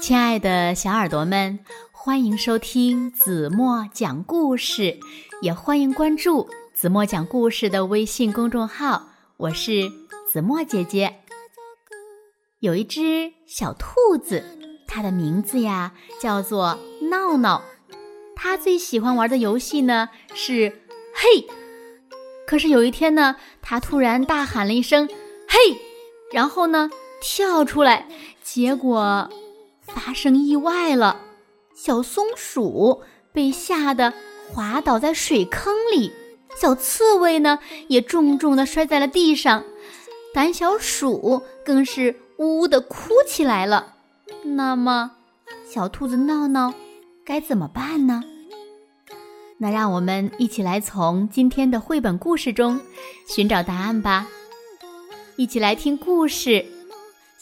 亲爱的小耳朵们，欢迎收听子墨讲故事，也欢迎关注子墨讲故事的微信公众号。我是子墨姐姐。有一只小兔子，它的名字呀叫做闹闹。它最喜欢玩的游戏呢是“嘿”。可是有一天呢，它突然大喊了一声“嘿”，然后呢跳出来，结果。发生意外了，小松鼠被吓得滑倒在水坑里，小刺猬呢也重重的摔在了地上，胆小鼠更是呜呜的哭起来了。那么，小兔子闹闹该怎么办呢？那让我们一起来从今天的绘本故事中寻找答案吧。一起来听故事，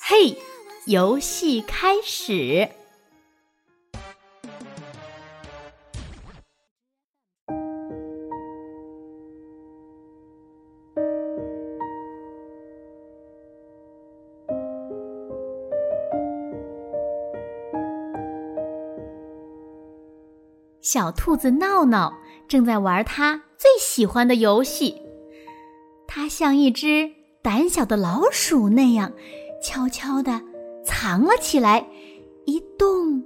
嘿。游戏开始。小兔子闹闹正在玩它最喜欢的游戏，它像一只胆小的老鼠那样，悄悄的。藏了起来，一动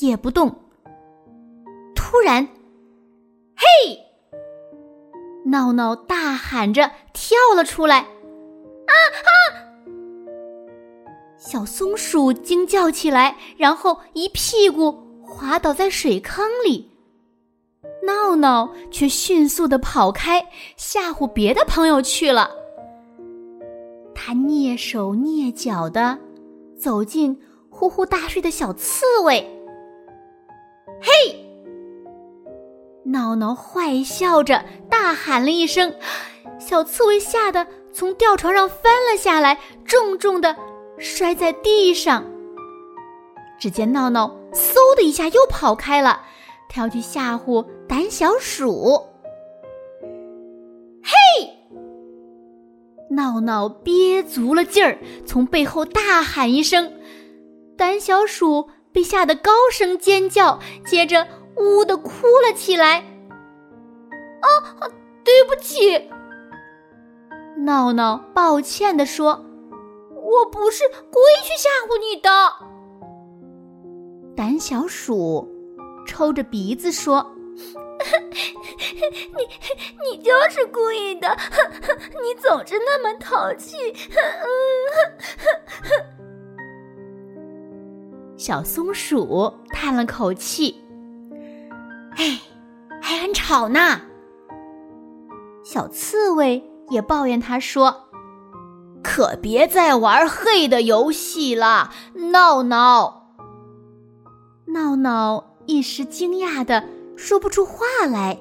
也不动。突然，嘿！闹闹大喊着跳了出来。啊啊！小松鼠惊叫起来，然后一屁股滑倒在水坑里。闹闹却迅速的跑开，吓唬别的朋友去了。他蹑手蹑脚的。走进呼呼大睡的小刺猬，嘿！闹闹坏笑着大喊了一声，小刺猬吓得从吊床上翻了下来，重重的摔在地上。只见闹闹嗖的一下又跑开了，他要去吓唬胆小鼠。闹闹憋足了劲儿，从背后大喊一声，胆小鼠被吓得高声尖叫，接着呜的哭了起来。啊，对不起！闹闹抱歉地说：“我不是故意去吓唬你的。”胆小鼠抽着鼻子说。你 你就是故意的，你总是那么淘气。小松鼠叹了口气：“哎，还很吵呢。”小刺猬也抱怨他说：“可别再玩黑的游戏了，闹闹。”闹闹一时惊讶的。说不出话来。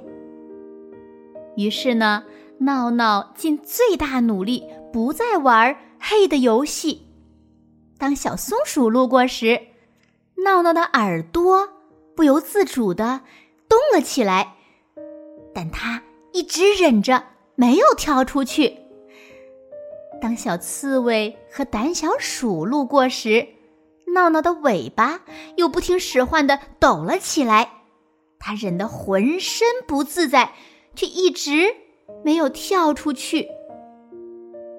于是呢，闹闹尽最大努力不再玩黑的游戏。当小松鼠路过时，闹闹的耳朵不由自主的动了起来，但他一直忍着没有跳出去。当小刺猬和胆小鼠路过时，闹闹的尾巴又不听使唤的抖了起来。他忍得浑身不自在，却一直没有跳出去。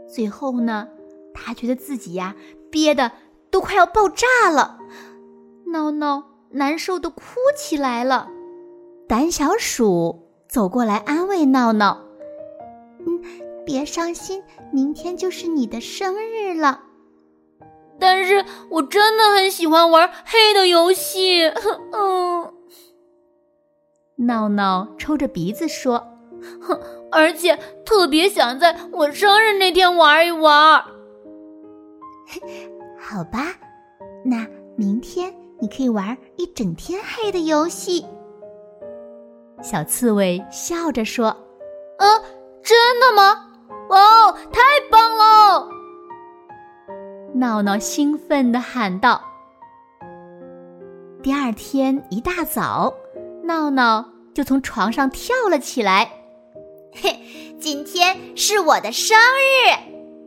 最后呢，他觉得自己呀憋得都快要爆炸了，闹闹难受的哭起来了。胆小鼠走过来安慰闹闹：“嗯，别伤心，明天就是你的生日了。”但是我真的很喜欢玩黑的游戏，嗯。闹闹抽着鼻子说：“哼，而且特别想在我生日那天玩一玩。”好吧，那明天你可以玩一整天黑的游戏。小刺猬笑着说：“啊，真的吗？哦，太棒了！”闹闹兴奋地喊道。第二天一大早。闹闹就从床上跳了起来，嘿，今天是我的生日，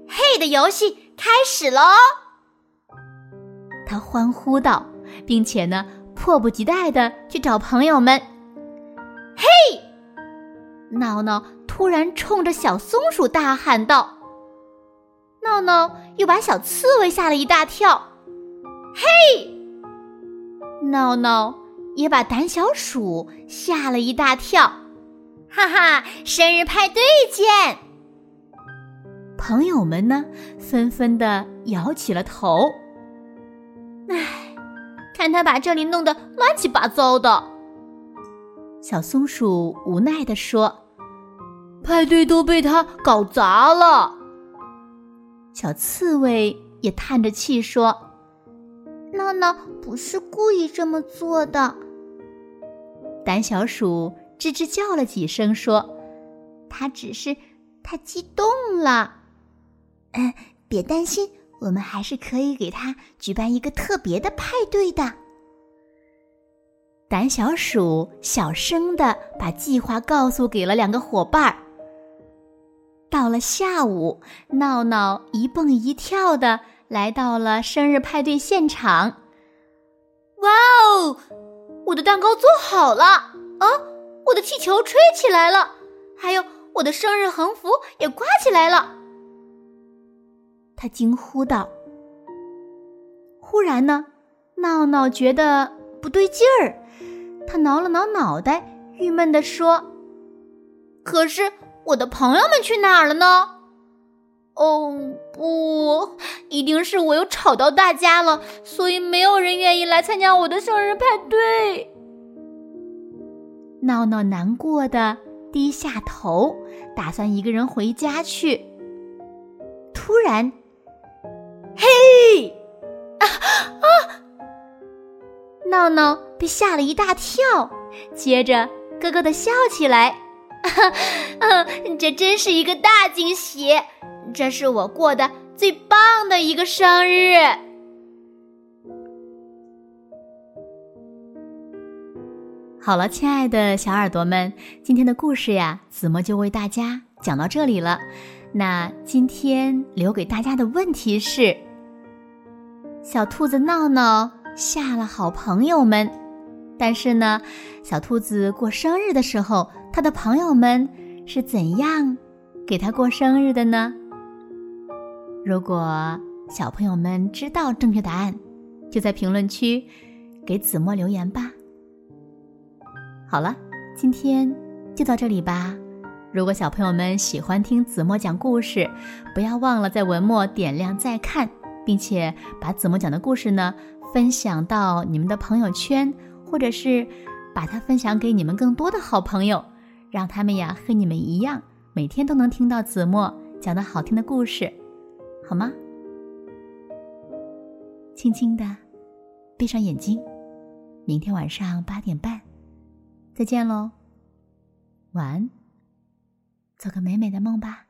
嘿的游戏开始喽！他欢呼道，并且呢，迫不及待的去找朋友们。嘿！闹闹突然冲着小松鼠大喊道：“闹闹又把小刺猬吓了一大跳。”嘿！闹闹也把胆小鼠吓了一大跳。哈哈，生日派对见！朋友们呢，纷纷的摇起了头。唉，看他把这里弄得乱七八糟的。小松鼠无奈的说：“派对都被他搞砸了。”小刺猬也叹着气说：“闹闹不是故意这么做的。”胆小鼠吱吱叫了几声说：“他只是太激动了。”嗯，别担心，我们还是可以给他举办一个特别的派对的。胆小鼠小声的把计划告诉给了两个伙伴儿。到了下午，闹闹一蹦一跳的来到了生日派对现场。哇哦，我的蛋糕做好了啊！我的气球吹起来了，还有我的生日横幅也挂起来了。他惊呼道。忽然呢，闹闹觉得不对劲儿。他挠了挠脑袋，郁闷地说：“可是我的朋友们去哪儿了呢？哦，不，一定是我又吵到大家了，所以没有人愿意来参加我的生日派对。”闹闹难过的低下头，打算一个人回家去。突然，嘿！啊啊！闹闹被吓了一大跳，接着咯咯的笑起来。嗯，这真是一个大惊喜！这是我过的最棒的一个生日。好了，亲爱的小耳朵们，今天的故事呀，子墨就为大家讲到这里了。那今天留给大家的问题是：小兔子闹闹。吓了好朋友们，但是呢，小兔子过生日的时候，他的朋友们是怎样给他过生日的呢？如果小朋友们知道正确答案，就在评论区给子墨留言吧。好了，今天就到这里吧。如果小朋友们喜欢听子墨讲故事，不要忘了在文末点亮再看，并且把子墨讲的故事呢。分享到你们的朋友圈，或者是把它分享给你们更多的好朋友，让他们呀和你们一样，每天都能听到子墨讲的好听的故事，好吗？轻轻的闭上眼睛，明天晚上八点半，再见喽，晚安，做个美美的梦吧。